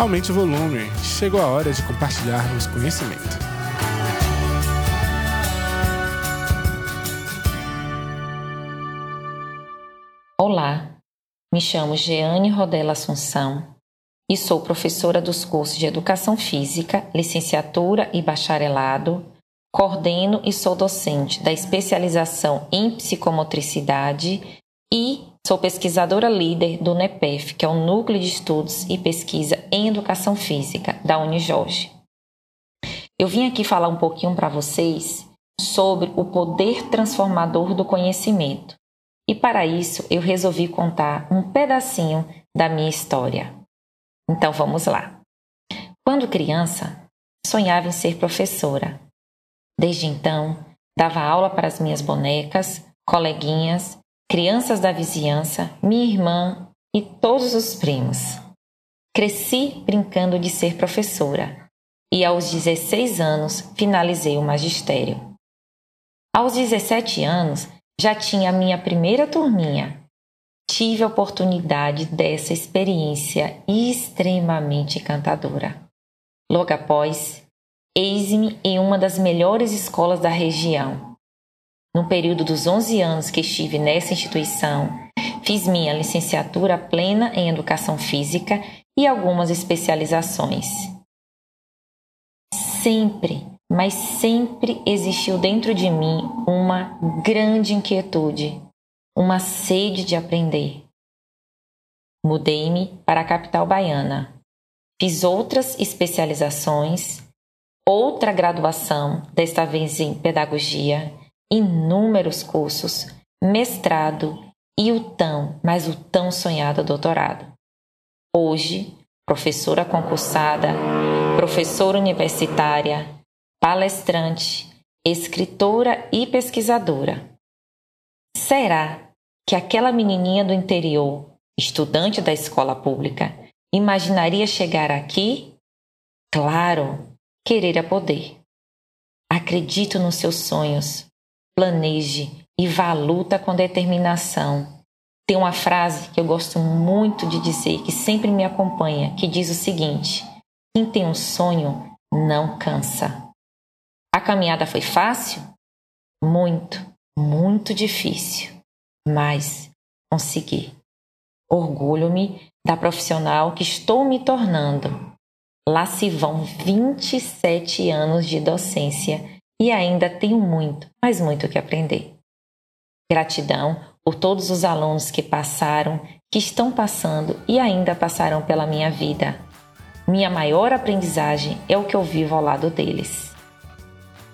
Aumente o volume, chegou a hora de compartilharmos conhecimento. Olá, me chamo Jeane Rodela Assunção e sou professora dos cursos de Educação Física, Licenciatura e Bacharelado. Coordeno e sou docente da especialização em psicomotricidade e sou pesquisadora líder do NEPEF, que é o Núcleo de Estudos e Pesquisa em Educação Física da Unijorge. Eu vim aqui falar um pouquinho para vocês sobre o poder transformador do conhecimento. E para isso eu resolvi contar um pedacinho da minha história. Então vamos lá. Quando criança, sonhava em ser professora. Desde então, dava aula para as minhas bonecas, coleguinhas, crianças da vizinhança, minha irmã e todos os primos. Cresci brincando de ser professora e aos 16 anos finalizei o magistério. Aos 17 anos já tinha minha primeira turminha. Tive a oportunidade dessa experiência extremamente encantadora. Logo após, eis-me em uma das melhores escolas da região. No período dos 11 anos que estive nessa instituição, fiz minha licenciatura plena em Educação Física e algumas especializações. Sempre mas sempre existiu dentro de mim uma grande inquietude, uma sede de aprender. Mudei-me para a capital baiana. Fiz outras especializações, outra graduação, desta vez em pedagogia, inúmeros cursos, mestrado e o tão, mas o tão sonhado doutorado. Hoje, professora concursada, professora universitária, palestrante, escritora e pesquisadora. Será que aquela menininha do interior, estudante da escola pública, imaginaria chegar aqui? Claro, querer é poder. Acredito nos seus sonhos, planeje e vá à luta com determinação. Tem uma frase que eu gosto muito de dizer, que sempre me acompanha, que diz o seguinte: quem tem um sonho não cansa. A caminhada foi fácil? Muito, muito difícil, mas consegui. Orgulho-me da profissional que estou me tornando. Lá se vão 27 anos de docência e ainda tenho muito, mas muito que aprender. Gratidão por todos os alunos que passaram, que estão passando e ainda passarão pela minha vida. Minha maior aprendizagem é o que eu vivo ao lado deles.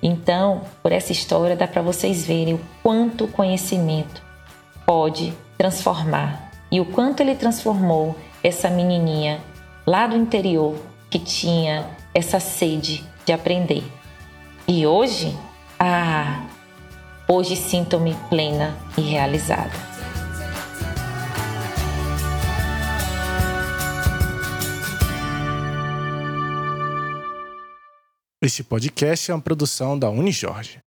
Então, por essa história dá para vocês verem o quanto o conhecimento pode transformar e o quanto ele transformou essa menininha lá do interior que tinha essa sede de aprender. E hoje, ah, hoje sinto-me plena e realizada. Este podcast é uma produção da Unijorge.